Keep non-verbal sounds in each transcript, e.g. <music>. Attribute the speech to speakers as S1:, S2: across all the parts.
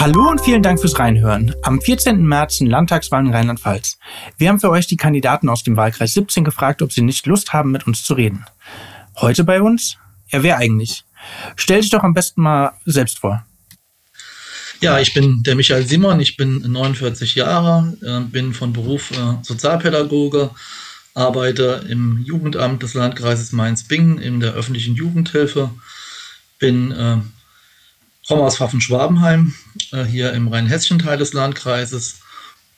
S1: Hallo und vielen Dank fürs Reinhören. Am 14. März sind Landtagswahlen in Rheinland-Pfalz. Wir haben für euch die Kandidaten aus dem Wahlkreis 17 gefragt, ob sie nicht Lust haben, mit uns zu reden. Heute bei uns? Ja, wer eigentlich? Stell dich doch am besten mal selbst vor.
S2: Ja, ich bin der Michael Simon, ich bin 49 Jahre, äh, bin von Beruf äh, Sozialpädagoge, arbeite im Jugendamt des Landkreises Mainz-Bingen in der öffentlichen Jugendhilfe, bin äh, komme aus Pfaffen-Schwabenheim, äh, hier im Rheinhessischen-Teil des Landkreises.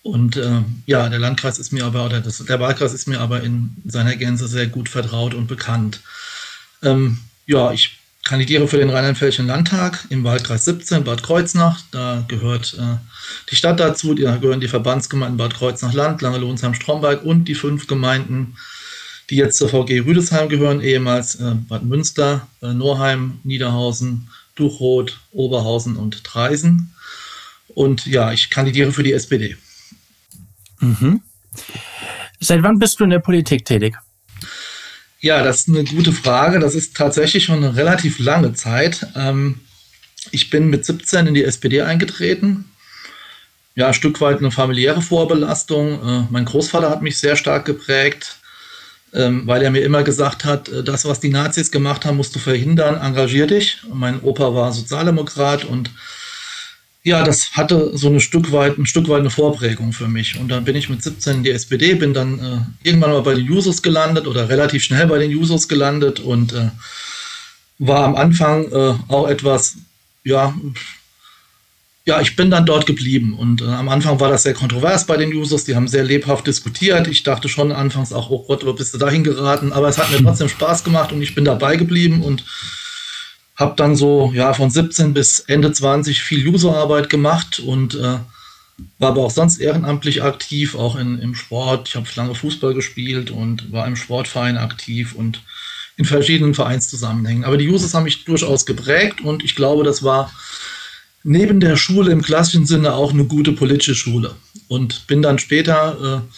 S2: Und äh, ja, der Landkreis ist mir aber, oder das, der Wahlkreis ist mir aber in seiner Gänze sehr gut vertraut und bekannt. Ähm, ja, ich kandidiere für den Rheinland-Pfälzischen Landtag im Wahlkreis 17, Bad Kreuznach. Da gehört äh, die Stadt dazu, da gehören die Verbandsgemeinden Bad Kreuznach-Land, Langelohnsheim, Stromberg und die fünf Gemeinden, die jetzt zur VG Rüdesheim gehören, ehemals äh, Bad Münster, äh, Norheim, Niederhausen, Duchroth, Oberhausen und Treisen. Und ja, ich kandidiere für die SPD.
S1: Mhm. Seit wann bist du in der Politik tätig?
S2: Ja, das ist eine gute Frage. Das ist tatsächlich schon eine relativ lange Zeit. Ähm, ich bin mit 17 in die SPD eingetreten. Ja, ein Stück weit eine familiäre Vorbelastung. Äh, mein Großvater hat mich sehr stark geprägt ähm, weil er mir immer gesagt hat, äh, das, was die Nazis gemacht haben, musst du verhindern, engagier dich. Mein Opa war Sozialdemokrat und ja, das hatte so ein Stück weit, ein Stück weit eine Vorprägung für mich. Und dann bin ich mit 17 in die SPD, bin dann äh, irgendwann mal bei den Jusos gelandet oder relativ schnell bei den Jusos gelandet und äh, war am Anfang äh, auch etwas, ja, ja, ich bin dann dort geblieben und äh, am Anfang war das sehr kontrovers bei den Users, die haben sehr lebhaft diskutiert. Ich dachte schon anfangs auch, oh Gott, wo bist du dahin geraten? Aber es hat mir <laughs> trotzdem Spaß gemacht und ich bin dabei geblieben und habe dann so ja von 17 bis Ende 20 viel Userarbeit gemacht und äh, war aber auch sonst ehrenamtlich aktiv, auch in, im Sport. Ich habe lange Fußball gespielt und war im Sportverein aktiv und in verschiedenen Vereinszusammenhängen. Aber die Users haben mich durchaus geprägt und ich glaube, das war neben der Schule im klassischen Sinne auch eine gute politische Schule. Und bin dann später äh,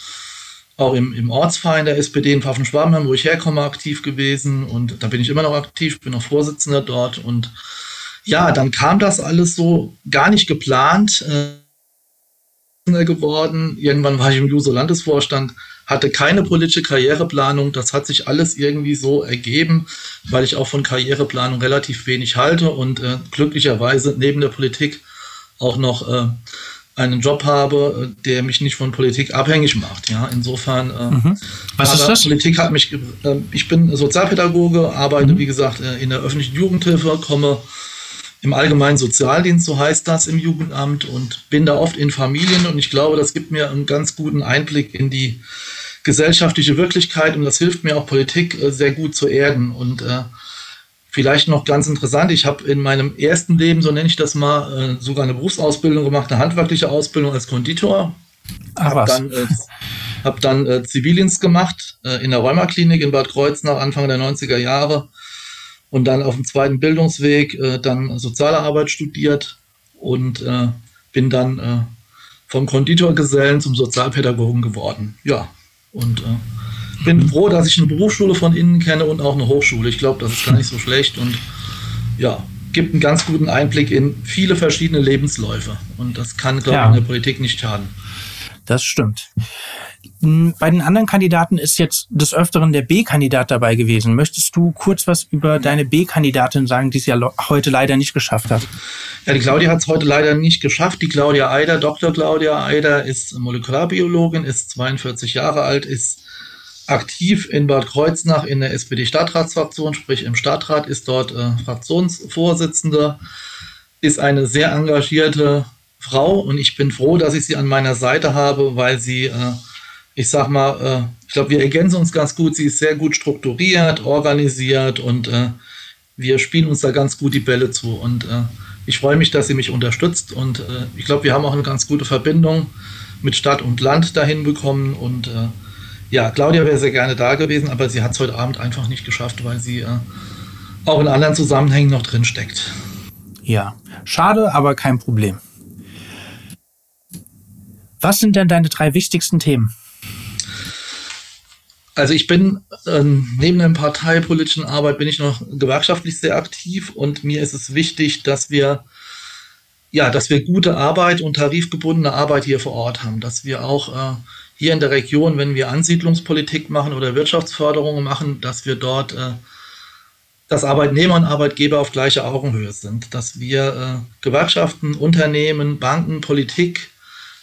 S2: auch im, im Ortsverein der SPD in Pfaffen-Schwabenheim, wo ich herkomme, aktiv gewesen. Und da bin ich immer noch aktiv, bin noch Vorsitzender dort. Und ja, dann kam das alles so gar nicht geplant. Äh, geworden. Irgendwann war ich im Juso-Landesvorstand hatte keine politische Karriereplanung. Das hat sich alles irgendwie so ergeben, weil ich auch von Karriereplanung relativ wenig halte und äh, glücklicherweise neben der Politik auch noch äh, einen Job habe, der mich nicht von Politik abhängig macht. Ja, insofern. Äh,
S1: mhm. Was ist das?
S2: Politik hat mich. Äh, ich bin Sozialpädagoge, arbeite mhm. wie gesagt äh, in der öffentlichen Jugendhilfe, komme im allgemeinen Sozialdienst, so heißt das im Jugendamt und bin da oft in Familien und ich glaube, das gibt mir einen ganz guten Einblick in die gesellschaftliche Wirklichkeit und das hilft mir auch Politik sehr gut zu erden und Vielleicht noch ganz interessant, ich habe in meinem ersten Leben, so nenne ich das mal, äh, sogar eine Berufsausbildung gemacht, eine handwerkliche Ausbildung als Konditor. Habe dann, äh, hab dann äh, Zivildienst gemacht äh, in der Rheumaklinik in Bad Kreuznach Anfang der 90er Jahre und dann auf dem zweiten Bildungsweg äh, dann soziale Arbeit studiert und äh, bin dann vom Konditorgesellen zum Sozialpädagogen geworden. Ja, und bin froh, dass ich eine Berufsschule von innen kenne und auch eine Hochschule. Ich glaube, das ist gar nicht so schlecht und ja, gibt einen ganz guten Einblick in viele verschiedene Lebensläufe. Und das kann, glaube ich, ja. in der Politik nicht schaden.
S1: Das stimmt. Bei den anderen Kandidaten ist jetzt des Öfteren der B-Kandidat dabei gewesen. Möchtest du kurz was über deine B-Kandidatin sagen, die es ja heute leider nicht geschafft hat?
S2: Ja, die Claudia hat es heute leider nicht geschafft. Die Claudia Eider, Dr. Claudia Eider, ist Molekularbiologin, ist 42 Jahre alt, ist aktiv in Bad Kreuznach in der SPD-Stadtratsfraktion, sprich im Stadtrat, ist dort äh, Fraktionsvorsitzende, ist eine sehr engagierte Frau und ich bin froh, dass ich sie an meiner Seite habe, weil sie, äh, ich sag mal, äh, ich glaube, wir ergänzen uns ganz gut. Sie ist sehr gut strukturiert, organisiert und äh, wir spielen uns da ganz gut die Bälle zu. Und äh, ich freue mich, dass sie mich unterstützt und äh, ich glaube, wir haben auch eine ganz gute Verbindung mit Stadt und Land dahin bekommen und ja, Claudia wäre sehr gerne da gewesen, aber sie hat es heute Abend einfach nicht geschafft, weil sie auch in anderen Zusammenhängen noch drin steckt.
S1: Ja, schade, aber kein Problem. Was sind denn deine drei wichtigsten Themen?
S2: Also ich bin ähm, neben der parteipolitischen Arbeit bin ich noch gewerkschaftlich sehr aktiv und mir ist es wichtig, dass wir ja, dass wir gute Arbeit und tarifgebundene Arbeit hier vor Ort haben, dass wir auch äh, hier in der Region, wenn wir Ansiedlungspolitik machen oder Wirtschaftsförderung machen, dass wir dort, äh, dass Arbeitnehmer und Arbeitgeber auf gleicher Augenhöhe sind, dass wir äh, Gewerkschaften, Unternehmen, Banken, Politik,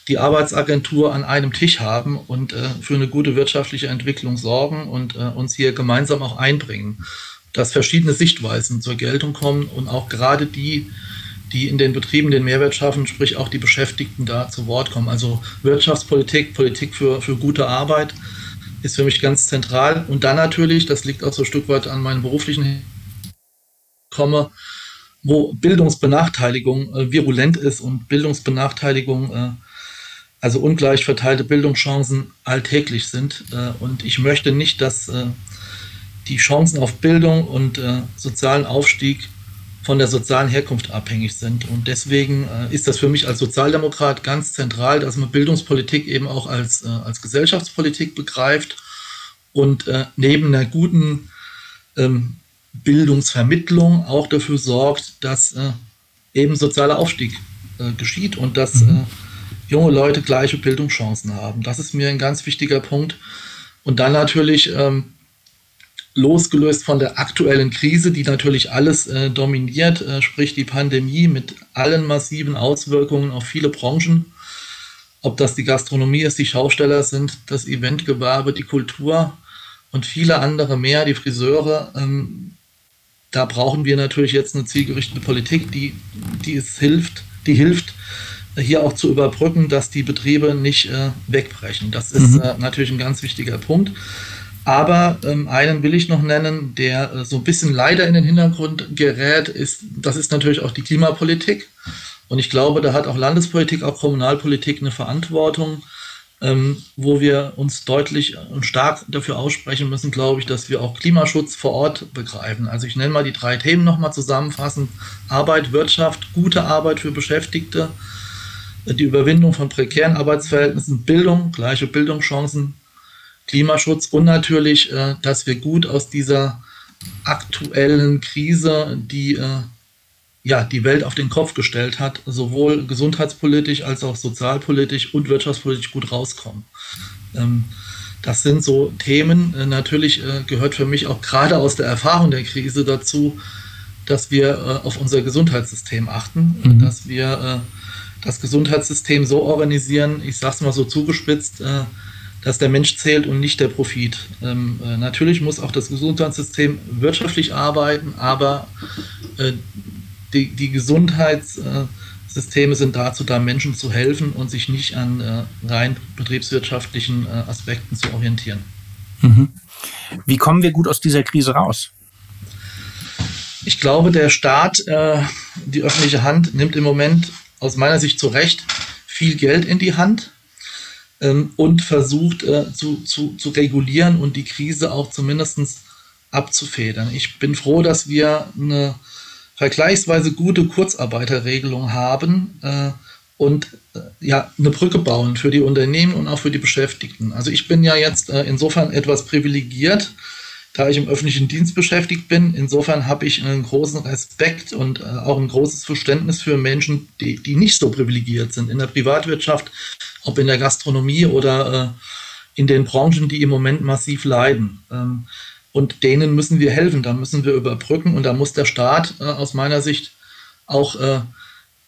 S2: die Arbeitsagentur an einem Tisch haben und äh, für eine gute wirtschaftliche Entwicklung sorgen und äh, uns hier gemeinsam auch einbringen, dass verschiedene Sichtweisen zur Geltung kommen und auch gerade die, die in den Betrieben den Mehrwert schaffen, sprich auch die Beschäftigten da zu Wort kommen. Also Wirtschaftspolitik, Politik für, für gute Arbeit ist für mich ganz zentral. Und dann natürlich, das liegt auch so ein Stück weit an meinem beruflichen komme, wo Bildungsbenachteiligung äh, virulent ist und Bildungsbenachteiligung, äh, also ungleich verteilte Bildungschancen alltäglich sind. Äh, und ich möchte nicht, dass äh, die Chancen auf Bildung und äh, sozialen Aufstieg von der sozialen Herkunft abhängig sind. Und deswegen äh, ist das für mich als Sozialdemokrat ganz zentral, dass man Bildungspolitik eben auch als, äh, als Gesellschaftspolitik begreift und äh, neben einer guten ähm, Bildungsvermittlung auch dafür sorgt, dass eben sozialer Aufstieg geschieht und dass mhm. junge Leute gleiche Bildungschancen haben. Das ist mir ein ganz wichtiger Punkt. Und dann natürlich ähm, losgelöst von der aktuellen Krise, die natürlich alles äh, dominiert, äh, sprich die Pandemie mit allen massiven Auswirkungen auf viele Branchen, ob das die Gastronomie ist, die Schausteller sind, das Eventgewerbe, die Kultur und viele andere mehr, die Friseure. Ähm, da brauchen wir natürlich jetzt eine zielgerichtete Politik, die, die es hilft, die hilft, hier auch zu überbrücken, dass die Betriebe nicht äh, wegbrechen. Das ist mhm. äh, natürlich ein ganz wichtiger Punkt. Aber ähm, einen will ich noch nennen, der äh, so ein bisschen leider in den Hintergrund gerät, ist, das ist natürlich auch die Klimapolitik. Und ich glaube, da hat auch Landespolitik, auch Kommunalpolitik eine Verantwortung, ähm, wo wir uns deutlich und stark dafür aussprechen müssen, glaube ich, dass wir auch Klimaschutz vor Ort begreifen. Also ich nenne mal die drei Themen nochmal zusammenfassend. Arbeit, Wirtschaft, gute Arbeit für Beschäftigte, die Überwindung von prekären Arbeitsverhältnissen, Bildung, gleiche Bildungschancen Klimaschutz und natürlich, äh, dass wir gut aus dieser aktuellen Krise, die äh, ja, die Welt auf den Kopf gestellt hat, sowohl gesundheitspolitisch als auch sozialpolitisch und wirtschaftspolitisch gut rauskommen. Ähm, das sind so Themen. Äh, natürlich äh, gehört für mich auch gerade aus der Erfahrung der Krise dazu, dass wir äh, auf unser Gesundheitssystem achten, mhm. dass wir äh, das Gesundheitssystem so organisieren, ich sage es mal so zugespitzt, dass der Mensch zählt und nicht der Profit. Ähm, äh, natürlich muss auch das Gesundheitssystem wirtschaftlich arbeiten, aber äh, die, die Gesundheitssysteme sind dazu da, Menschen zu helfen und sich nicht an äh, rein betriebswirtschaftlichen äh, Aspekten zu orientieren.
S1: Mhm. Wie kommen wir gut aus dieser Krise raus?
S2: Ich glaube, der Staat, äh, die öffentliche Hand, nimmt im Moment aus meiner Sicht zu Recht viel Geld in die Hand ähm, und versucht äh, zu, zu, zu regulieren und die Krise auch zumindest abzufedern. Ich bin froh, dass wir eine vergleichsweise gute Kurzarbeiterregelung haben äh, und äh, ja, eine Brücke bauen für die Unternehmen und auch für die Beschäftigten. Also ich bin ja jetzt äh, insofern etwas privilegiert, da ich im öffentlichen Dienst beschäftigt bin. Insofern habe ich einen großen Respekt und äh, auch ein großes Verständnis für Menschen, die, die nicht so privilegiert sind. In der Privatwirtschaft ob in der Gastronomie oder äh, in den Branchen, die im Moment massiv leiden. Ähm, und denen müssen wir helfen, da müssen wir überbrücken und da muss der Staat äh, aus meiner Sicht auch äh,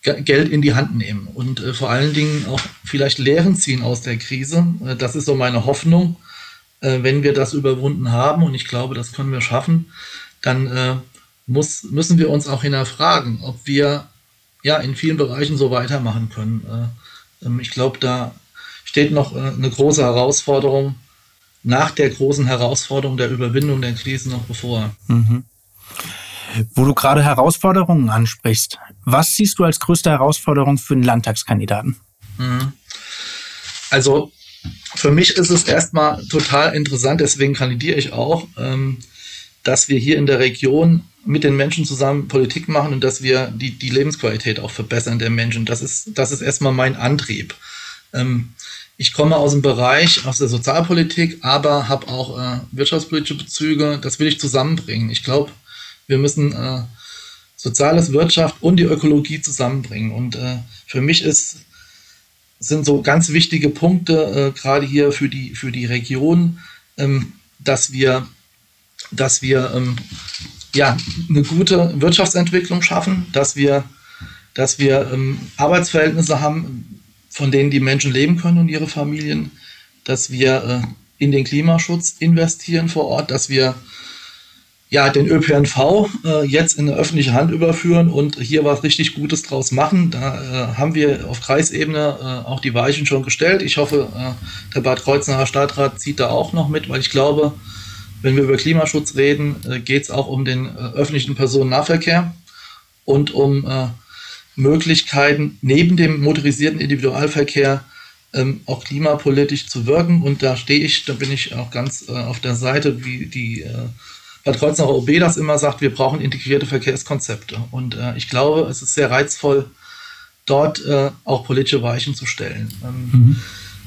S2: Geld in die Hand nehmen und äh, vor allen Dingen auch vielleicht Lehren ziehen aus der Krise. Äh, das ist so meine Hoffnung. Äh, wenn wir das überwunden haben, und ich glaube, das können wir schaffen, dann muss, müssen wir uns auch hinterfragen, ob wir ja in vielen Bereichen so weitermachen können. Ähm, ich glaube, da steht noch äh, eine große Herausforderung nach der großen Herausforderung der Überwindung der Krise noch bevor. Mhm.
S1: Wo du gerade Herausforderungen ansprichst, was siehst du als größte Herausforderung für den Landtagskandidaten? Mhm.
S2: Also für mich ist es erstmal total interessant, deswegen kandidiere ich auch, ähm, dass wir hier in der Region mit den Menschen zusammen Politik machen und dass wir die, die Lebensqualität auch verbessern der Menschen. Das ist, das ist erstmal mein Antrieb. Ähm, ich komme aus dem Bereich, aus der Sozialpolitik, aber habe auch äh, wirtschaftspolitische Bezüge. Das will ich zusammenbringen. Ich glaube, wir müssen äh, Soziales, Wirtschaft und die Ökologie zusammenbringen. Und äh, für mich ist, sind so ganz wichtige Punkte, äh, gerade hier für die, für die Region, ähm, dass wir, dass wir ähm, ja, eine gute Wirtschaftsentwicklung schaffen, dass wir, dass wir ähm, Arbeitsverhältnisse haben, von denen die Menschen leben können und ihre Familien, dass wir äh, in den Klimaschutz investieren vor Ort, dass wir ja, den ÖPNV äh, jetzt in eine öffentliche Hand überführen und hier was richtig Gutes draus machen. Da äh, haben wir auf Kreisebene äh, auch die Weichen schon gestellt. Ich hoffe, äh, der Bad Kreuznacher Stadtrat zieht da auch noch mit, weil ich glaube, wenn wir über Klimaschutz reden, äh, geht es auch um den äh, öffentlichen Personennahverkehr und um Möglichkeiten neben dem motorisierten Individualverkehr ähm, auch klimapolitisch zu wirken. Und da stehe ich, da bin ich auch ganz auf der Seite, wie die Bad Kreuznacher OB das immer sagt, wir brauchen integrierte Verkehrskonzepte. Und äh, ich glaube, es ist sehr reizvoll, dort äh, auch politische Weichen zu stellen. Ähm, mhm.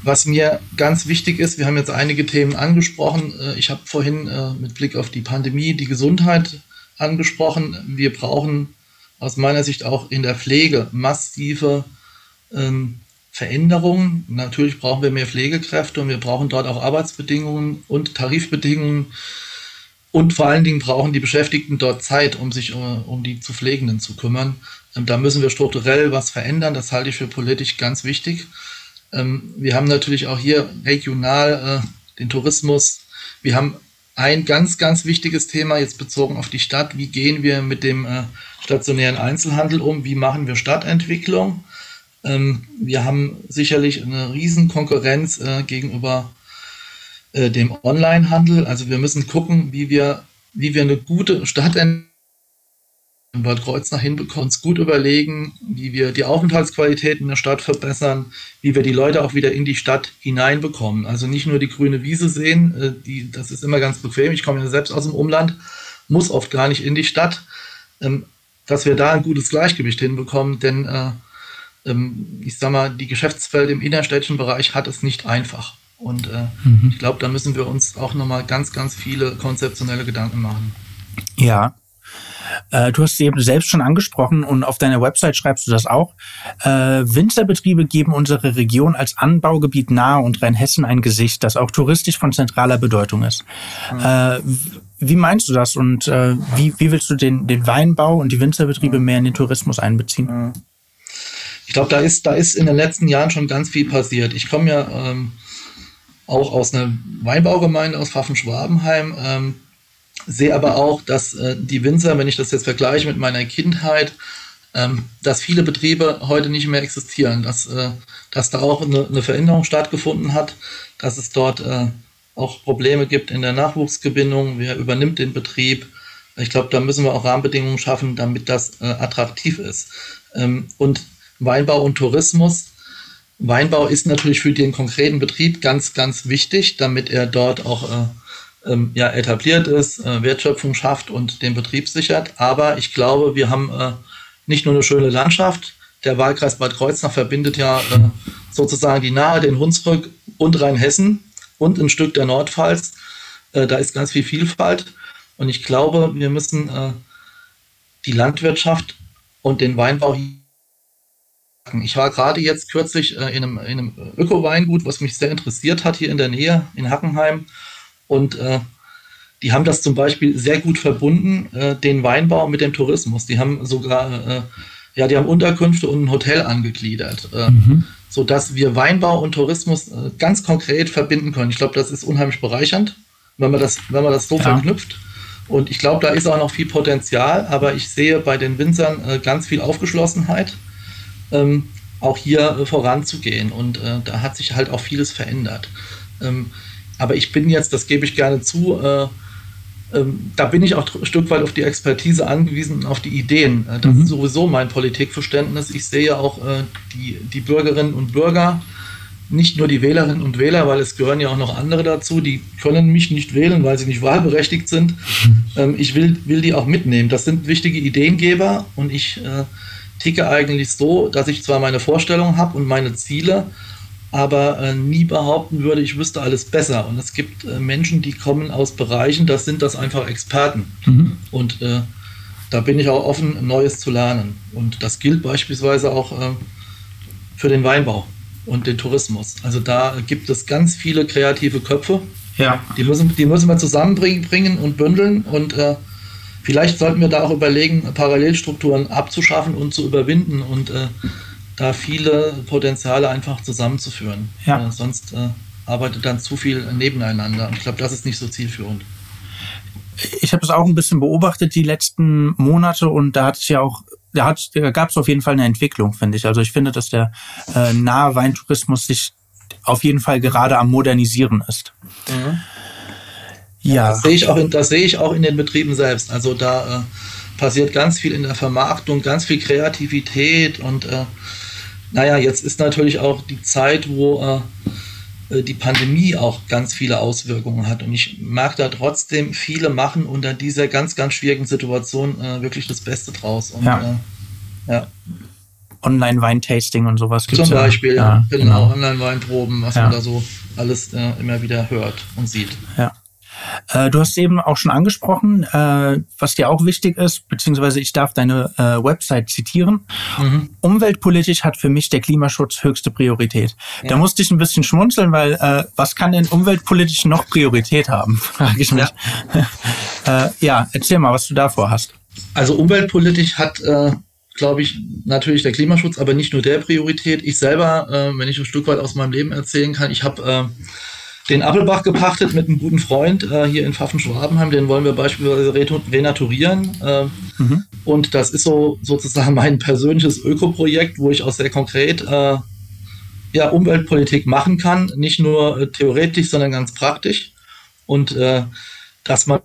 S2: Was mir ganz wichtig ist, wir haben jetzt einige Themen angesprochen. Äh, ich habe vorhin äh, mit Blick auf die Pandemie die Gesundheit angesprochen. Wir brauchen aus meiner Sicht auch in der Pflege massive ähm, Veränderungen. Natürlich brauchen wir mehr Pflegekräfte und wir brauchen dort auch Arbeitsbedingungen und Tarifbedingungen, und vor allen Dingen brauchen die Beschäftigten dort Zeit, um sich äh, um die zu Pflegenden zu kümmern. Ähm, da müssen wir strukturell was verändern. Das halte ich für politisch ganz wichtig. Ähm, wir haben natürlich auch hier regional äh, den Tourismus. Wir haben ein ganz, ganz wichtiges Thema jetzt bezogen auf die Stadt. Wie gehen wir mit dem äh, stationären Einzelhandel um? Wie machen wir Stadtentwicklung? Ähm, wir haben sicherlich eine riesen Konkurrenz gegenüber äh, dem Onlinehandel. Also wir müssen gucken, wie wir, wie wir eine gute Stadt in Bad Kreuznach hinbekommen, uns gut überlegen, wie wir die Aufenthaltsqualität in der Stadt verbessern, wie wir die Leute auch wieder in die Stadt hineinbekommen. Also nicht nur die grüne Wiese sehen, äh, die, das ist immer ganz bequem. Ich komme ja selbst aus dem Umland, muss oft gar nicht in die Stadt, ähm, dass wir da ein gutes Gleichgewicht hinbekommen, denn äh, ähm, ich sag mal, die Geschäftswelt im innerstädtischen Bereich hat es nicht einfach. Und äh, mhm. ich glaube, da müssen wir uns auch nochmal ganz, ganz viele konzeptionelle Gedanken machen.
S1: Ja. Äh, du hast es eben selbst schon angesprochen und auf deiner Website schreibst du das auch. Äh, Winzerbetriebe geben unsere Region als Anbaugebiet nahe und Rheinhessen ein Gesicht, das auch touristisch von zentraler Bedeutung ist. Mhm. Äh, wie meinst du das und äh, wie, wie willst du den, den Weinbau und die Winzerbetriebe mehr in den Tourismus einbeziehen? Mhm.
S2: Ich glaube, da ist, da ist in den letzten Jahren schon ganz viel passiert. Ich komme ja ähm, auch aus einer Weinbaugemeinde aus Pfaffen-Schwabenheim. Ähm, sehe aber auch, dass äh, die Winzer, wenn ich das jetzt vergleiche mit meiner Kindheit, ähm, dass viele Betriebe heute nicht mehr existieren, dass, äh, dass da auch eine, eine, Veränderung stattgefunden hat, dass es dort äh, auch Probleme gibt in der Nachwuchsgewinnung, wer übernimmt den Betrieb. Ich glaube, da müssen wir auch Rahmenbedingungen schaffen, damit das äh, attraktiv ist. Ähm, und Weinbau und Tourismus Weinbau ist natürlich für den konkreten Betrieb ganz, ganz wichtig, damit er dort auch äh, ähm, ja, etabliert ist, äh, Wertschöpfung schafft und den Betrieb sichert. Aber ich glaube, wir haben äh, nicht nur eine schöne Landschaft. Der Wahlkreis Bad Kreuznach verbindet ja äh, sozusagen die Nahe, den Hunsrück und Rheinhessen und ein Stück der Nordpfalz. Äh, da ist ganz viel Vielfalt. Und ich glaube, wir müssen äh, die Landwirtschaft und den Weinbau hier ich war gerade jetzt kürzlich äh, in einem, in einem Öko-Weingut, was mich sehr interessiert hat, hier in der Nähe, in Hackenheim. Und äh, die haben das zum Beispiel sehr gut verbunden, äh, den Weinbau mit dem Tourismus. Die haben sogar, äh, ja, die haben Unterkünfte und ein Hotel angegliedert, äh, mhm. sodass wir Weinbau und Tourismus äh, ganz konkret verbinden können. Ich glaube, das ist unheimlich bereichernd, wenn man das, wenn man das so ja. verknüpft. Und ich glaube, da ist auch noch viel Potenzial, aber ich sehe bei den Winzern ganz viel Aufgeschlossenheit ähm, auch hier äh, voranzugehen. Und äh, da hat sich halt auch vieles verändert. Ähm, aber ich bin jetzt, das gebe ich gerne zu, äh, ähm, da bin ich auch ein Stück weit auf die Expertise angewiesen und auf die Ideen. Äh, das mhm. ist sowieso mein Politikverständnis. Ich sehe auch äh, die, die Bürgerinnen und Bürger, nicht nur die Wählerinnen und Wähler, weil es gehören ja auch noch andere dazu, die können mich nicht wählen, weil sie nicht wahlberechtigt sind. Mhm. Ähm, ich will, will die auch mitnehmen. Das sind wichtige Ideengeber und ich ticke eigentlich so, dass ich zwar meine Vorstellungen habe und meine Ziele, aber äh, nie behaupten würde, ich wüsste alles besser. Und es gibt äh, Menschen, die kommen aus Bereichen, das sind das einfach Experten. Mhm. Und äh, da bin ich auch offen, Neues zu lernen. Und das gilt beispielsweise auch äh, für den Weinbau und den Tourismus. Also da gibt es ganz viele kreative Köpfe. Ja. Die müssen, die müssen wir zusammenbringen und bündeln. Und äh, vielleicht sollten wir da auch überlegen, Parallelstrukturen abzuschaffen und zu überwinden und äh, da viele Potenziale einfach zusammenzuführen. Ja. Äh, sonst äh, arbeitet dann zu viel nebeneinander. Und ich glaube, das ist nicht so zielführend.
S1: Ich habe es auch ein bisschen beobachtet die letzten Monate und da hat es ja auch da, hat, da gab es auf jeden Fall eine Entwicklung, finde ich. Also ich finde, dass der äh, nahe Weintourismus sich auf jeden Fall gerade am Modernisieren ist.
S2: Mhm. Ja. ja. Das sehe ich, auch in, das sehe ich auch in den Betrieben selbst. Also da äh, passiert ganz viel in der Vermarktung, ganz viel Kreativität und äh, naja, jetzt ist natürlich auch die Zeit, wo äh, äh, die Pandemie auch ganz viele Auswirkungen hat. Und ich merke da trotzdem, viele machen unter dieser ganz, ganz schwierigen Situation äh, wirklich das Beste draus. Und, ja.
S1: Äh, ja. Online-Weintasting und sowas
S2: gibt es. Zum Beispiel, ja, genau. genau. Online-Weinproben, was ja. man da so alles äh, immer wieder hört und sieht.
S1: Ja. Äh, du hast eben auch schon angesprochen, äh, was dir auch wichtig ist, beziehungsweise ich darf deine äh, Website zitieren. Mhm. Umweltpolitisch hat für mich der Klimaschutz höchste Priorität. Ja. Da musste ich ein bisschen schmunzeln, weil äh, was kann denn umweltpolitisch noch Priorität haben, <laughs> frage ich mich. Ja. <laughs> äh, ja, erzähl mal, was du davor hast.
S2: Also umweltpolitisch hat äh, glaube ich, natürlich der Klimaschutz, aber nicht nur der Priorität. Ich selber, äh, wenn ich ein Stück weit aus meinem Leben erzählen kann, ich habe äh, den Appelbach gepachtet mit einem guten Freund äh, hier in Pfaffen-Schwabenheim. Den wollen wir beispielsweise renaturieren. Äh, mhm. Und das ist so sozusagen <laughs> mein persönliches Ökoprojekt, wo ich auch sehr konkret äh, ja, Umweltpolitik machen kann. Nicht nur äh, theoretisch, sondern ganz praktisch. Und äh, dass man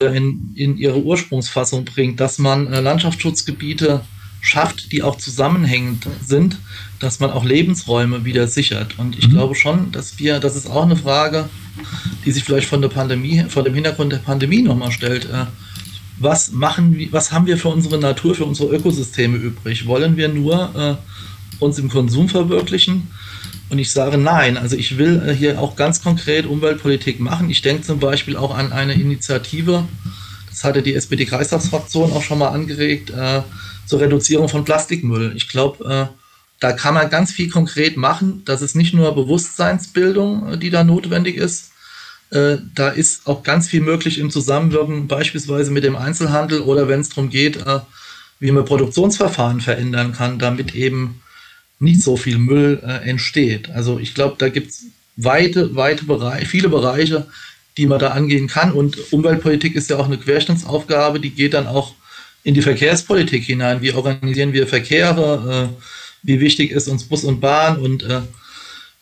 S2: in, in ihre Ursprungsfassung bringt, dass man äh, Landschaftsschutzgebiete schafft, die auch zusammenhängend sind, dass man auch Lebensräume wieder sichert. Und ich mhm. glaube schon, dass wir, das ist auch eine Frage, die sich vielleicht von der Pandemie, vor dem Hintergrund der Pandemie nochmal stellt. Äh, was machen, was haben wir für unsere Natur, für unsere Ökosysteme übrig? Wollen wir nur äh, uns im Konsum verwirklichen? Und ich sage nein. Also ich will äh, hier auch ganz konkret Umweltpolitik machen. Ich denke zum Beispiel auch an eine Initiative, das hatte die SPD-Kreistagsfraktion auch schon mal angeregt, äh, zur Reduzierung von Plastikmüll. Ich glaube, äh, da kann man ganz viel konkret machen. Das ist nicht nur Bewusstseinsbildung, äh, die da notwendig ist. Äh, da ist auch ganz viel möglich im Zusammenwirken, beispielsweise mit dem Einzelhandel oder wenn es darum geht, äh, wie man Produktionsverfahren verändern kann, damit eben nicht so viel Müll entsteht. Also ich glaube, da gibt es weite, weite Bereiche, viele Bereiche, die man da angehen kann. Und Umweltpolitik ist ja auch eine Querschnittsaufgabe, die geht dann auch in die Verkehrspolitik hinein. Wie organisieren wir Verkehre? Äh, wie wichtig ist uns Bus und Bahn? Und äh,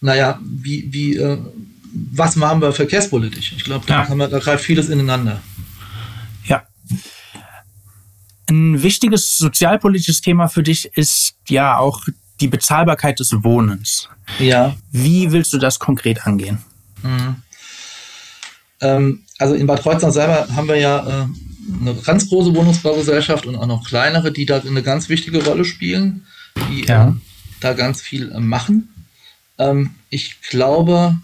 S2: naja, wie, wie, äh, was machen wir verkehrspolitisch? Ich glaube, da, ja. da greift vieles ineinander.
S1: Ja. Ein wichtiges sozialpolitisches Thema für dich ist ja auch die Bezahlbarkeit des Wohnens. Ja. Wie willst du das konkret angehen? Mhm.
S2: Ähm, also in Bad Kreuznach selber haben wir ja äh, eine ganz große Wohnungsbaugesellschaft und auch noch kleinere, die da eine ganz wichtige Rolle spielen, die ja. äh, da ganz viel äh, machen. Ähm, ich glaube,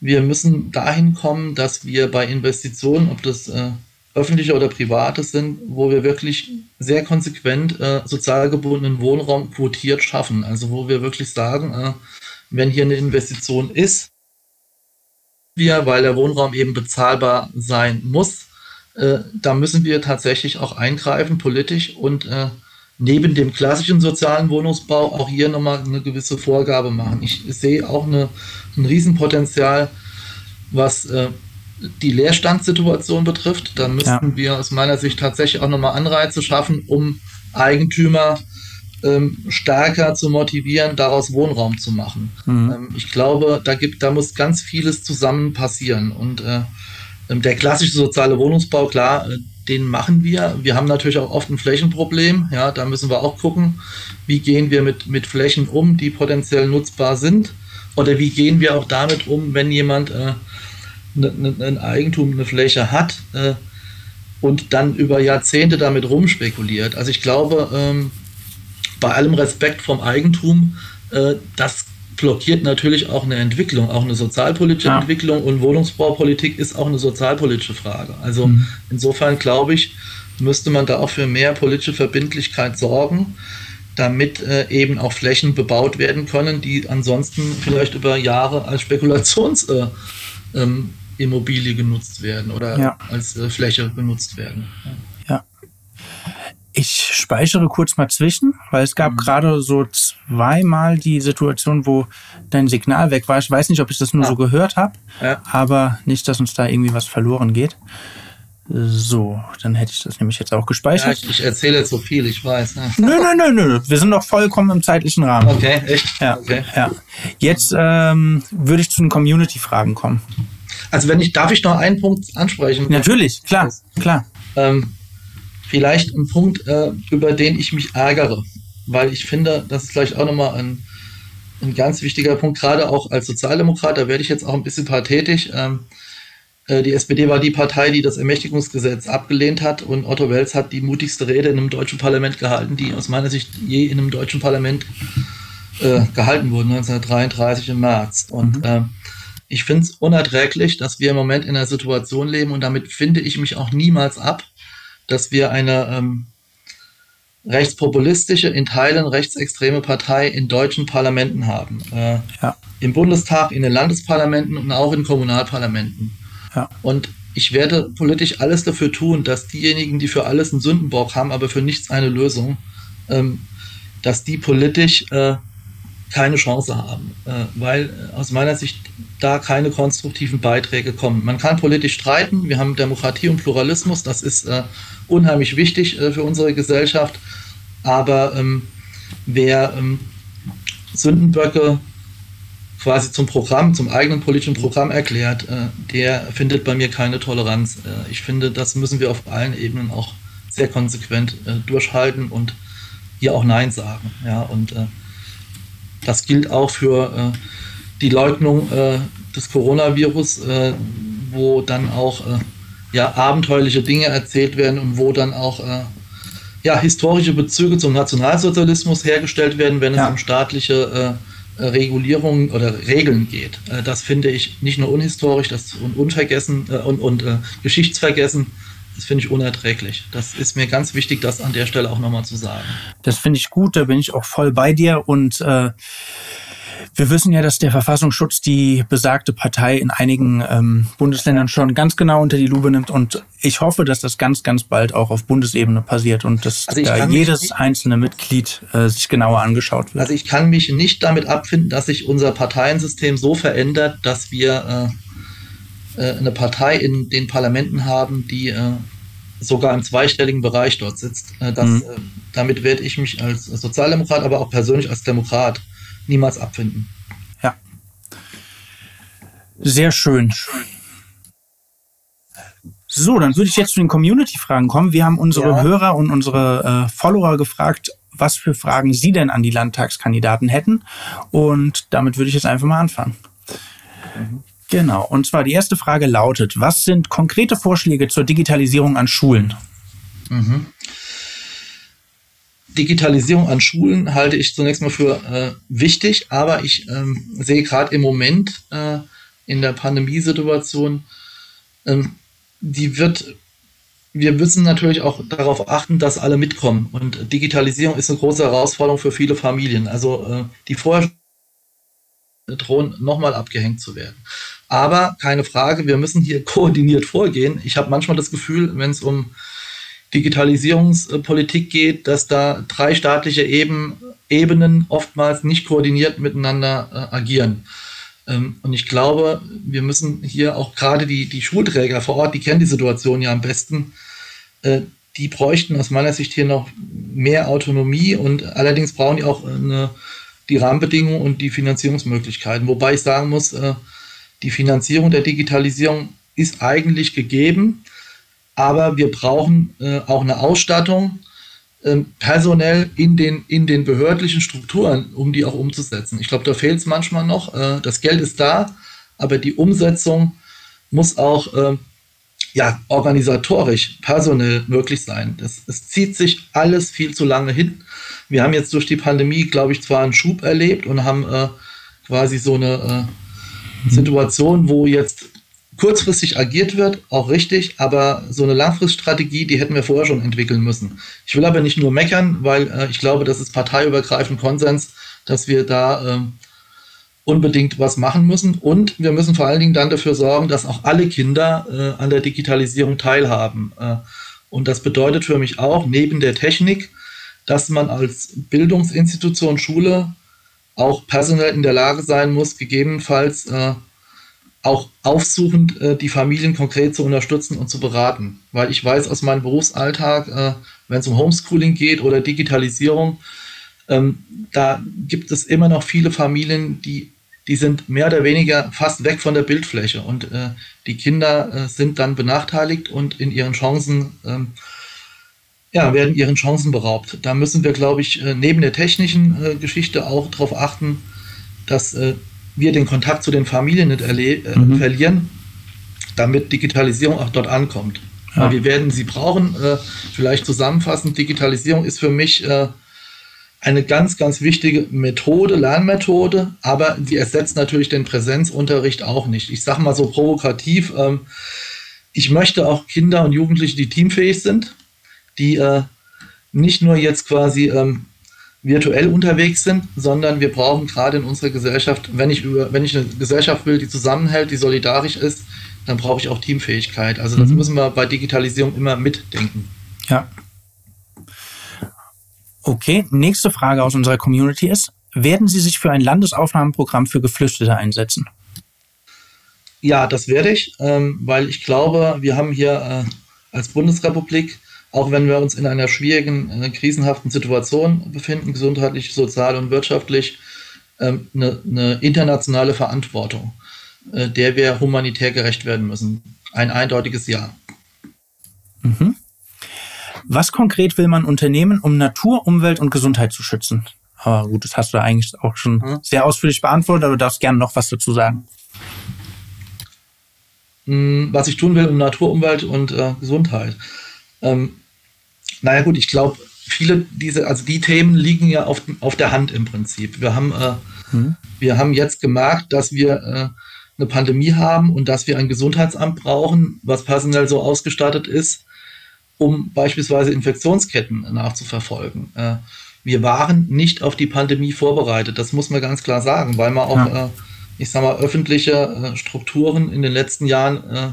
S2: wir müssen dahin kommen, dass wir bei Investitionen, ob das äh, öffentliche oder private sind, wo wir wirklich sehr konsequent äh, sozial gebundenen Wohnraum quotiert schaffen. Also wo wir wirklich sagen, äh, wenn hier eine Investition ist, wir, weil der Wohnraum eben bezahlbar sein muss, äh, da müssen wir tatsächlich auch eingreifen, politisch und äh, neben dem klassischen sozialen Wohnungsbau auch hier nochmal eine gewisse Vorgabe machen. Ich sehe auch eine, ein Riesenpotenzial, was äh, die Leerstandssituation betrifft. Da müssten ja. wir aus meiner Sicht tatsächlich auch nochmal Anreize schaffen, um Eigentümer ähm, stärker zu motivieren, daraus Wohnraum zu machen. Mhm. Ähm, ich glaube, da gibt, da muss ganz vieles zusammen passieren und äh, der klassische soziale Wohnungsbau, klar, äh, den machen wir. Wir haben natürlich auch oft ein Flächenproblem. Ja, da müssen wir auch gucken, wie gehen wir mit, mit Flächen um, die potenziell nutzbar sind. Oder wie gehen wir auch damit um, wenn jemand äh, ne, ne, ein Eigentum, eine Fläche hat äh, und dann über Jahrzehnte damit rumspekuliert. Also ich glaube, ähm, bei allem Respekt vom Eigentum, äh, das blockiert natürlich auch eine Entwicklung, auch eine sozialpolitische ja. Entwicklung und Wohnungsbaupolitik ist auch eine sozialpolitische Frage. Also mhm. insofern glaube ich, müsste man da auch für mehr politische Verbindlichkeit sorgen, damit äh, eben auch Flächen bebaut werden können, die ansonsten vielleicht über Jahre als Spekulationsimmobilie äh, ähm, genutzt werden oder ja. als äh, Fläche benutzt werden.
S1: Ja. Ich speichere kurz mal zwischen, weil es gab mhm. gerade so zweimal die Situation, wo dein Signal weg war. Ich weiß nicht, ob ich das nur ah. so gehört habe, ja. aber nicht, dass uns da irgendwie was verloren geht. So, dann hätte ich das nämlich jetzt auch gespeichert. Ja,
S2: ich, ich erzähle jetzt so viel, ich weiß. Ne?
S1: Nö, nö, nö, nö. Wir sind noch vollkommen im zeitlichen Rahmen.
S2: Okay, echt?
S1: Ja.
S2: Okay.
S1: ja. Jetzt ähm, würde ich zu den Community-Fragen kommen.
S2: Also wenn ich, darf ich noch einen Punkt ansprechen?
S1: Natürlich, klar, klar.
S2: Ähm, vielleicht ein Punkt, äh, über den ich mich ärgere, weil ich finde, das ist vielleicht auch nochmal ein, ein ganz wichtiger Punkt, gerade auch als Sozialdemokrat, da werde ich jetzt auch ein bisschen pathetisch. Ähm, äh, die SPD war die Partei, die das Ermächtigungsgesetz abgelehnt hat und Otto Wels hat die mutigste Rede in einem deutschen Parlament gehalten, die aus meiner Sicht je in einem deutschen Parlament äh, gehalten wurde, 1933 im März. Und mhm. äh, ich finde es unerträglich, dass wir im Moment in einer Situation leben und damit finde ich mich auch niemals ab, dass wir eine ähm, rechtspopulistische, in Teilen rechtsextreme Partei in deutschen Parlamenten haben. Äh, ja. Im Bundestag, in den Landesparlamenten und auch in Kommunalparlamenten. Ja. Und ich werde politisch alles dafür tun, dass diejenigen, die für alles einen Sündenbock haben, aber für nichts eine Lösung, ähm, dass die politisch äh, keine Chance haben, äh, weil äh, aus meiner Sicht da keine konstruktiven Beiträge kommen. Man kann politisch streiten, wir haben Demokratie und Pluralismus, das ist äh, unheimlich wichtig für unsere Gesellschaft, aber ähm, wer ähm, Sündenböcke quasi zum Programm, zum eigenen politischen Programm erklärt, der findet bei mir keine Toleranz. Ich finde, das müssen wir auf allen Ebenen auch sehr konsequent durchhalten und hier auch Nein sagen. Ja, und das gilt auch für äh, die Leugnung äh, des Coronavirus, wo dann auch ja, abenteuerliche Dinge erzählt werden und wo dann auch ja, historische Bezüge zum Nationalsozialismus hergestellt werden, wenn ja. es um staatliche Regulierungen oder Regeln geht. Äh, das finde ich nicht nur unhistorisch das und unvergessen äh, und, und äh, geschichtsvergessen. Das finde ich unerträglich. Das ist mir ganz wichtig, das an der Stelle auch nochmal zu sagen.
S1: Das finde ich gut, da bin ich auch voll bei dir und äh, wir wissen ja, dass der Verfassungsschutz die besagte Partei in einigen ähm, Bundesländern schon ganz genau unter die Lupe nimmt und ich hoffe, dass das ganz, ganz bald auch auf Bundesebene passiert und dass also da jedes einzelne Mitglied äh, sich genauer angeschaut wird.
S2: Also ich kann mich nicht damit abfinden, dass sich unser Parteiensystem so verändert, dass wir äh, eine Partei in den Parlamenten haben, die äh, sogar im zweistelligen Bereich dort sitzt. Äh, das, mhm. Äh, damit werde ich mich als Sozialdemokrat, aber auch persönlich als Demokrat niemals abfinden.
S1: Ja. Sehr schön. So, dann würde ich jetzt zu den Community-Fragen kommen. Wir haben unsere ja. Hörer und unsere äh, Follower gefragt, was für Fragen sie denn an die Landtagskandidaten hätten. Und damit würde ich jetzt einfach mal anfangen. Mhm. Genau. Und zwar die erste Frage lautet, was sind konkrete Vorschläge zur Digitalisierung an Schulen? Mhm.
S2: Digitalisierung an Schulen halte ich zunächst mal für äh, wichtig, aber ich ähm, sehe gerade im Moment äh, in der Pandemiesituation, ähm, die wird, wir müssen natürlich auch darauf achten, dass alle mitkommen. Und Digitalisierung ist eine große Herausforderung für viele Familien. Also äh, die vorher drohen, nochmal abgehängt zu werden. Aber keine Frage, wir müssen hier <laughs> koordiniert vorgehen. Ich habe manchmal das Gefühl, wenn es um Digitalisierungspolitik geht, dass da drei staatliche Eben, Ebenen oftmals nicht koordiniert miteinander äh, agieren. Ähm, und ich glaube, wir müssen hier auch gerade die, die Schulträger vor Ort, die kennen die Situation ja am besten, äh, die bräuchten aus meiner Sicht hier noch mehr Autonomie und allerdings brauchen die auch eine, die Rahmenbedingungen und die Finanzierungsmöglichkeiten. Wobei ich sagen muss, äh, die Finanzierung der Digitalisierung ist eigentlich gegeben aber wir brauchen äh, auch eine Ausstattung äh, personell in den, in den behördlichen Strukturen, um die auch umzusetzen. Ich glaube, da fehlt es manchmal noch. Äh, das Geld ist da, aber die Umsetzung muss auch äh, ja, organisatorisch, personell möglich sein. Das, es zieht sich alles viel zu lange hin. Wir haben jetzt durch die Pandemie, glaube ich, zwar einen Schub erlebt und haben äh, quasi so eine äh, Situation, wo jetzt kurzfristig agiert wird, auch richtig, aber so eine Langfriststrategie, die hätten wir vorher schon entwickeln müssen. Ich will aber nicht nur meckern, weil äh, ich glaube, das ist parteiübergreifend Konsens, dass wir da äh, unbedingt was machen müssen. Und wir müssen vor allen Dingen dann dafür sorgen, dass auch alle Kinder äh, an der Digitalisierung teilhaben. Äh, und das bedeutet für mich auch, neben der Technik, dass man als Bildungsinstitution Schule auch personell in der Lage sein muss, gegebenenfalls äh, auch aufsuchend äh, die Familien konkret zu unterstützen und zu beraten. Weil ich weiß aus meinem Berufsalltag, äh, wenn es um Homeschooling geht oder Digitalisierung, ähm, da gibt es immer noch viele Familien, die, die sind mehr oder weniger fast weg von der Bildfläche und äh, die Kinder äh, sind dann benachteiligt und in ihren Chancen, ähm, ja, werden ihren Chancen beraubt. Da müssen wir, glaube ich, äh, neben der technischen äh, Geschichte auch darauf achten, dass wir den Kontakt zu den Familien nicht äh, mhm. verlieren, damit Digitalisierung auch dort ankommt. Ja. wir werden sie brauchen. Äh, vielleicht zusammenfassend, Digitalisierung ist für mich äh, eine ganz, ganz wichtige Methode, Lernmethode, aber die ersetzt natürlich den Präsenzunterricht auch nicht. Ich sage mal so provokativ, ähm, ich möchte auch Kinder und Jugendliche, die teamfähig sind, die äh, nicht nur jetzt quasi ähm, virtuell unterwegs sind, sondern wir brauchen gerade in unserer Gesellschaft, wenn ich über, wenn ich eine Gesellschaft will, die zusammenhält, die solidarisch ist, dann brauche ich auch Teamfähigkeit. Also das mhm. müssen wir bei Digitalisierung immer mitdenken.
S1: Ja. Okay, nächste Frage aus unserer Community ist, werden Sie sich für ein Landesaufnahmeprogramm für Geflüchtete einsetzen?
S2: Ja, das werde ich, ähm, weil ich glaube, wir haben hier äh, als Bundesrepublik auch wenn wir uns in einer schwierigen, äh, krisenhaften Situation befinden, gesundheitlich, sozial und wirtschaftlich, ähm, eine, eine, internationale Verantwortung, äh, der wir humanitär gerecht werden müssen. Ein eindeutiges Ja.
S1: Mhm. Was konkret will man unternehmen, um Natur, Umwelt und Gesundheit zu schützen? Aber gut, das hast du eigentlich auch schon mhm. sehr ausführlich beantwortet, aber du darfst gerne noch was dazu sagen.
S2: Hm, was ich tun will, um Natur, Umwelt und äh, Gesundheit. Ähm, naja gut, ich glaube, viele diese, also die Themen liegen ja auf, auf der Hand im Prinzip. Wir haben, äh, hm. wir haben jetzt gemerkt, dass wir äh, eine Pandemie haben und dass wir ein Gesundheitsamt brauchen, was personell so ausgestattet ist, um beispielsweise Infektionsketten nachzuverfolgen. Äh, wir waren nicht auf die Pandemie vorbereitet, das muss man ganz klar sagen, weil man auch, ja. äh, ich sag mal, öffentliche äh, Strukturen in den letzten Jahren äh,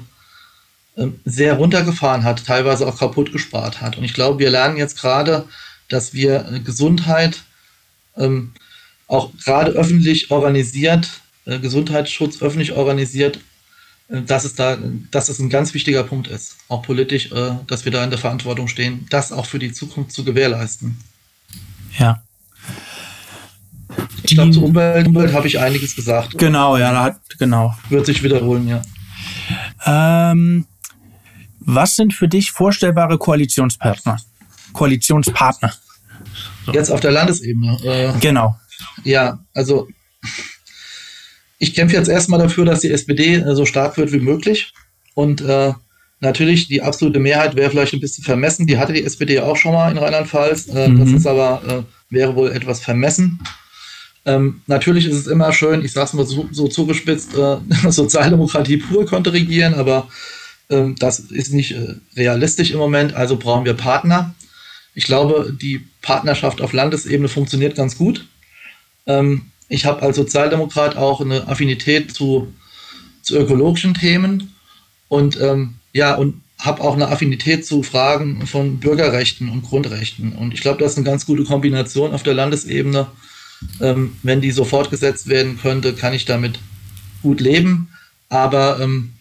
S2: sehr runtergefahren hat, teilweise auch kaputt gespart hat. Und ich glaube, wir lernen jetzt gerade, dass wir äh, Gesundheit ähm, auch gerade öffentlich organisiert, äh, Gesundheitsschutz öffentlich organisiert, äh, dass es da, dass es ein ganz wichtiger Punkt ist, auch politisch, äh, dass wir da in der Verantwortung stehen, das auch für die Zukunft zu gewährleisten.
S1: Ja.
S2: Ich glaube, zur Umwelt, Umwelt habe ich einiges gesagt.
S1: Genau, ja, da hat, genau.
S2: Wird sich wiederholen, ja.
S1: Ähm, was sind für dich vorstellbare Koalitionspartner? Koalitionspartner.
S2: So. Jetzt auf der Landesebene.
S1: Äh, genau.
S2: Ja, also ich kämpfe jetzt erstmal dafür, dass die SPD äh, so stark wird wie möglich. Und äh, natürlich, die absolute Mehrheit wäre vielleicht ein bisschen vermessen. Die hatte die SPD auch schon mal in Rheinland-Pfalz. Äh, mhm. Das ist aber, äh, wäre wohl etwas vermessen. Ähm, natürlich ist es immer schön, ich sage es mal so, so zugespitzt, äh, <laughs> Sozialdemokratie pur konnte regieren, aber das ist nicht äh, realistisch im Moment, also brauchen wir Partner. Ich glaube, die Partnerschaft auf Landesebene funktioniert ganz gut. Ähm, ich habe als Sozialdemokrat auch eine Affinität zu, zu ökologischen Themen und ähm, ja, und habe auch eine Affinität zu Fragen von Bürgerrechten und Grundrechten. Und ich glaube, das ist eine ganz gute Kombination auf der Landesebene. Ähm, wenn die so fortgesetzt werden könnte, kann ich damit gut leben. Aber ähm,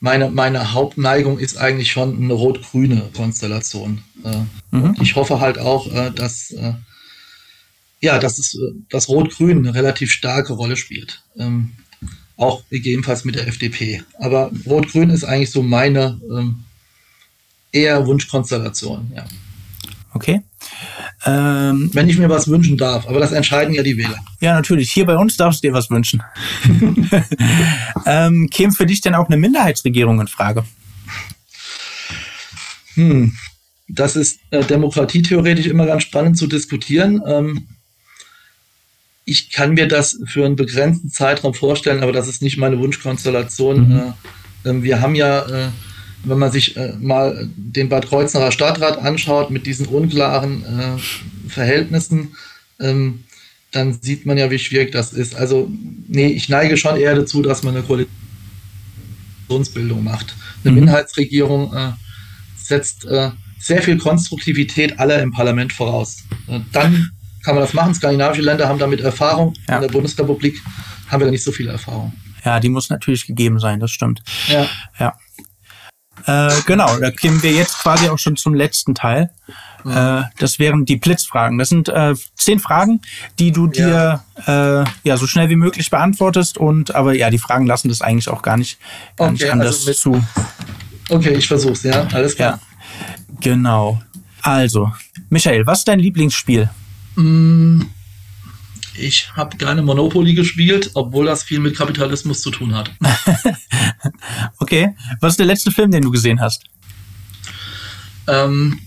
S2: meine, meine Hauptneigung ist eigentlich schon eine rot-grüne Konstellation. Äh, mhm. Ich hoffe halt auch, äh, dass, äh, ja, dass, es, dass Rot-Grün eine relativ starke Rolle spielt. Ähm, auch gegebenenfalls mit der FDP. Aber Rot-Grün ist eigentlich so meine ähm, eher Wunschkonstellation, ja.
S1: Okay.
S2: Ähm, Wenn ich mir was wünschen darf, aber das entscheiden ja die Wähler.
S1: Ja, natürlich. Hier bei uns darfst du dir was wünschen. <laughs> ähm, käme für dich denn auch eine Minderheitsregierung in Frage?
S2: Hm. Das ist äh, demokratietheoretisch immer ganz spannend zu diskutieren. Ähm, ich kann mir das für einen begrenzten Zeitraum vorstellen, aber das ist nicht meine Wunschkonstellation. Mhm. Äh, Ähm, wir haben ja, äh, wenn man sich äh, mal den Bad Kreuznacher Stadtrat anschaut mit diesen unklaren äh, Verhältnissen, ähm, dann sieht man ja, wie schwierig das ist. Also, nee, ich neige schon eher dazu, dass man eine Koalitionsbildung macht. Eine mhm. Minderheitsregierung äh, setzt äh, sehr viel Konstruktivität aller im Parlament voraus. Äh, dann kann man das machen. Skandinavische Länder haben damit Erfahrung. Ja. In der Bundesrepublik haben wir da nicht so viel Erfahrung.
S1: Ja, die muss natürlich gegeben sein, das stimmt.
S2: Ja.
S1: ja. Äh, genau, da kämen wir jetzt quasi auch schon zum letzten Teil. Äh, das wären die Blitzfragen. Das sind äh, zehn Fragen, die du dir ja. Äh, ja so schnell wie möglich beantwortest. Und aber ja, die Fragen lassen das eigentlich auch gar nicht, gar okay, nicht anders also zu.
S2: Okay, ich versuch's, ja, alles klar.
S1: Ja, genau. Also, Michael, was ist dein Lieblingsspiel? Mm,
S2: ich habe gerne Monopoly gespielt, obwohl das viel mit Kapitalismus zu tun hat. <laughs>
S1: okay. Was ist der letzte Film, den du gesehen hast?
S2: Ähm,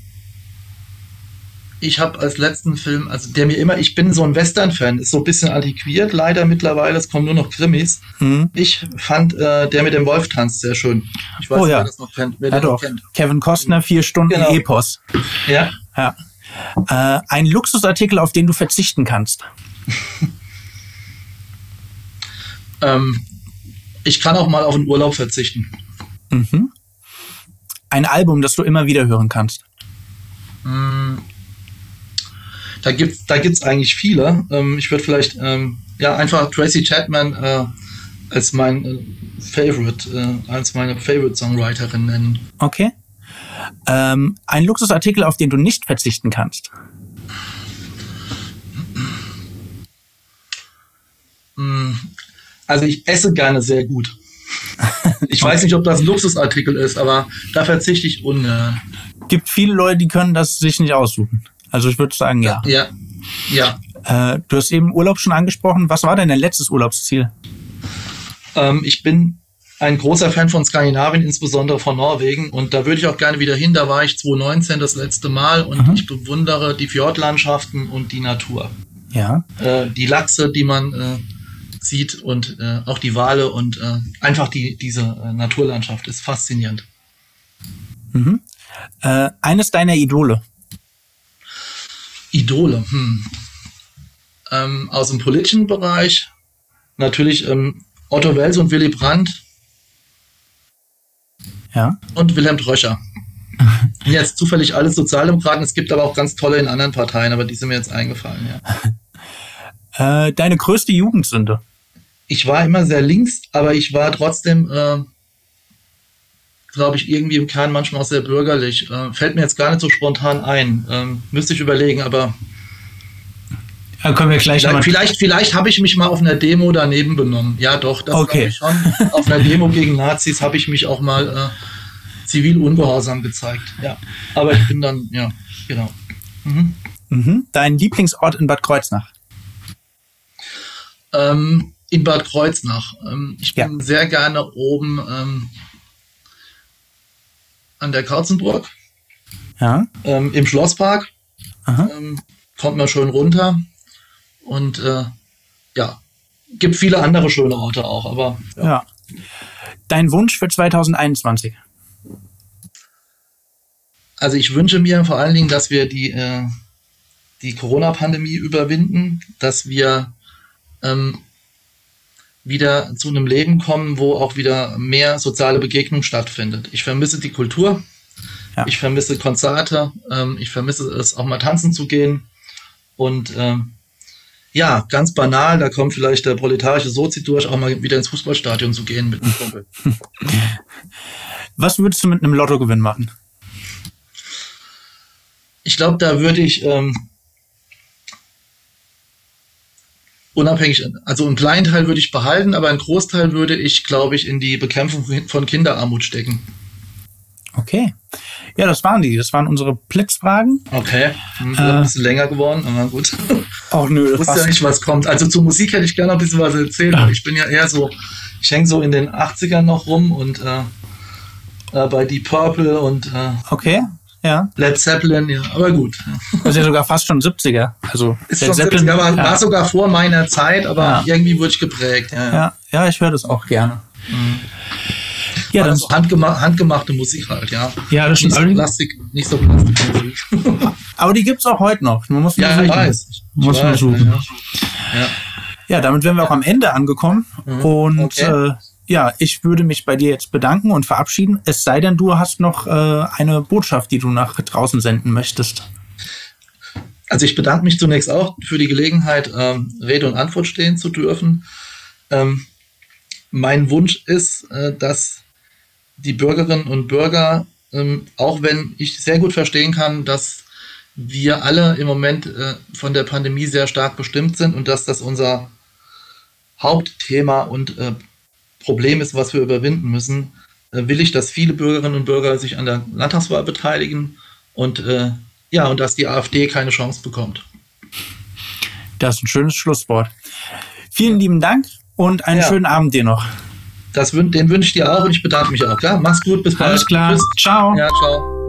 S2: ich habe als letzten Film, also der mir immer, ich bin so ein Western-Fan, ist so ein bisschen antiquiert, leider mittlerweile, es kommen nur noch Krimis. Mhm. Ich fand äh, der mit dem Wolf tanzt sehr schön.
S1: Ich weiß oh, ja. wer das noch kennt. Wer ja, doch. Kennt. Kevin Costner, vier Stunden genau. Epos.
S2: Ja.
S1: ja. Äh, ein Luxusartikel, auf den du verzichten kannst. <laughs>
S2: ähm, ich kann auch mal auf einen Urlaub verzichten.
S1: Mhm. Ein Album, das du immer wieder hören kannst.
S2: Mm, da gibt es da gibt's eigentlich viele. Ähm, ich würde vielleicht ähm, ja einfach Tracy Chapman äh, als mein äh, Favorite, äh, als meine Favorite Songwriterin nennen.
S1: Okay. Ähm, ein Luxusartikel, auf den du nicht verzichten kannst.
S2: Also ich esse gerne sehr gut. Ich weiß nicht, ob das ein Luxusartikel ist, aber da verzichte ich ungern.
S1: Gibt viele Leute, die können das sich nicht aussuchen. Also ich würde sagen, ja.
S2: Ja. Ja.
S1: Äh, du hast eben Urlaub schon angesprochen. Was war denn dein letztes Urlaubsziel?
S2: Ähm, ich bin ein großer Fan von Skandinavien, insbesondere von Norwegen. Und da würde ich auch gerne wieder hin. Da war ich 2019 das letzte Mal und mhm. ich bewundere die Fjordlandschaften und die Natur.
S1: Ja.
S2: Äh, die Lachse, die man äh, sieht und äh, auch die Wale und äh, einfach die, diese äh, Naturlandschaft ist faszinierend.
S1: Mhm. eines deiner Idole?
S2: Idole, hm. Ähm, aus dem politischen Bereich natürlich ähm, Otto Wels und Willy Brandt.
S1: Ja.
S2: Und Wilhelm Dröscher. <laughs> jetzt zufällig alles Sozialdemokraten. Es gibt aber auch ganz tolle in anderen Parteien, aber die sind mir jetzt eingefallen,
S1: ja. <laughs> äh, deine größte Jugendsünde?
S2: Ich war immer sehr links, aber ich war trotzdem äh, glaube ich, irgendwie im Kern manchmal auch sehr bürgerlich. Äh, fällt mir jetzt gar nicht so spontan ein. Ähm, müsste ich überlegen, aber.
S1: Dann können wir gleich
S2: vielleicht, vielleicht, vielleicht habe ich mich mal auf einer Demo daneben benommen. Ja, doch, das
S1: okay.
S2: ich schon. auf einer Demo gegen Nazis habe ich mich auch mal äh, zivil ungehorsam gezeigt. Ja, aber ich bin dann, ja, genau.
S1: Mhm. Mhm. Dein Lieblingsort in Bad Kreuznach?
S2: Ähm, in Bad Kreuznach. Ähm, ich bin ja. sehr gerne oben ähm, an der Katzenburg.
S1: Ja.
S2: Ähm, Im Schlosspark. Ähm, kommt man schön runter. Und äh, ja, gibt viele andere schöne Orte auch, aber.
S1: Ja. ja. Dein Wunsch für 2021?
S2: Also ich wünsche mir vor allen Dingen, dass wir die, äh, die Corona-Pandemie überwinden, dass wir ähm, wieder zu einem Leben kommen, wo auch wieder mehr soziale Begegnung stattfindet. Ich vermisse die Kultur, ja. ich vermisse Konzerte, ähm, ich vermisse es auch mal tanzen zu gehen. Und ähm, ja, ganz banal, da kommt vielleicht der proletarische Sozi durch, auch mal wieder ins Fußballstadion zu gehen mit einem Kumpel. <laughs>
S1: Was würdest du mit einem Lottogewinn machen?
S2: Ich glaube, da würde ich ähm, unabhängig, also einen kleinen Teil würde ich behalten, aber einen Großteil würde ich, glaube ich, in die Bekämpfung von Kinderarmut stecken.
S1: Okay. Ja, das waren die. Das waren unsere Blitzfragen.
S2: Okay. Hm, äh, ein bisschen länger geworden, aber gut. <laughs>
S1: Auch nö.
S2: Ich wusste ja nicht, was kommt. Also zur Musik hätte ich gerne noch ein bisschen was erzählt. Ja. Ich bin ja eher so, ich hänge so in den 80ern noch rum und äh, äh, bei Deep Purple und äh,
S1: Okay ja.
S2: Led Zeppelin, ja, aber gut.
S1: Das ist ja sogar fast schon 70er. Also
S2: ist Led Zeppelin 70er, war, ja. war, sogar vor meiner Zeit, aber ja. irgendwie wurde ich geprägt.
S1: Ja, ja, ja ich höre das auch gerne. Mhm. Ja, dann
S2: also handgema handgemachte Musik halt, ja.
S1: Ja, das
S2: nicht
S1: stimmt.
S2: so Plastik, nicht so Plastikmusik. <laughs>
S1: Aber die gibt's auch heute noch. Man muss
S2: ja, ich weiß. Ich
S1: Muss man
S2: weiß,
S1: suchen.
S2: Ja.
S1: Damit wären wir auch am Ende angekommen. Und
S2: Mhm. Okay.
S1: äh, ja, ich würde mich bei dir jetzt bedanken und verabschieden. Es sei denn, du hast noch äh, eine Botschaft, die du nach draußen senden möchtest.
S2: Also ich bedanke mich zunächst auch für die Gelegenheit, ähm, Rede und Antwort stehen zu dürfen. Ähm, mein Wunsch ist, äh, dass die Bürgerinnen und Bürger, ähm, auch wenn ich sehr gut verstehen kann, dass wir alle im Moment äh, von der Pandemie sehr stark bestimmt sind und dass das unser Hauptthema und äh, Problem ist, was wir überwinden müssen, äh, will ich, dass viele Bürgerinnen und Bürger sich an der Landtagswahl beteiligen und äh, ja, und dass die AfD keine Chance bekommt.
S1: Das ist ein schönes Schlusswort. Vielen lieben Dank und einen
S2: Ja.
S1: schönen Abend dir noch.
S2: Das, den wünsche ich dir auch und ich bedanke mich auch. Klar, mach's gut, bis bald.
S1: Alles klar.
S2: Tschüss.
S1: Ciao.
S2: Ja, ciao.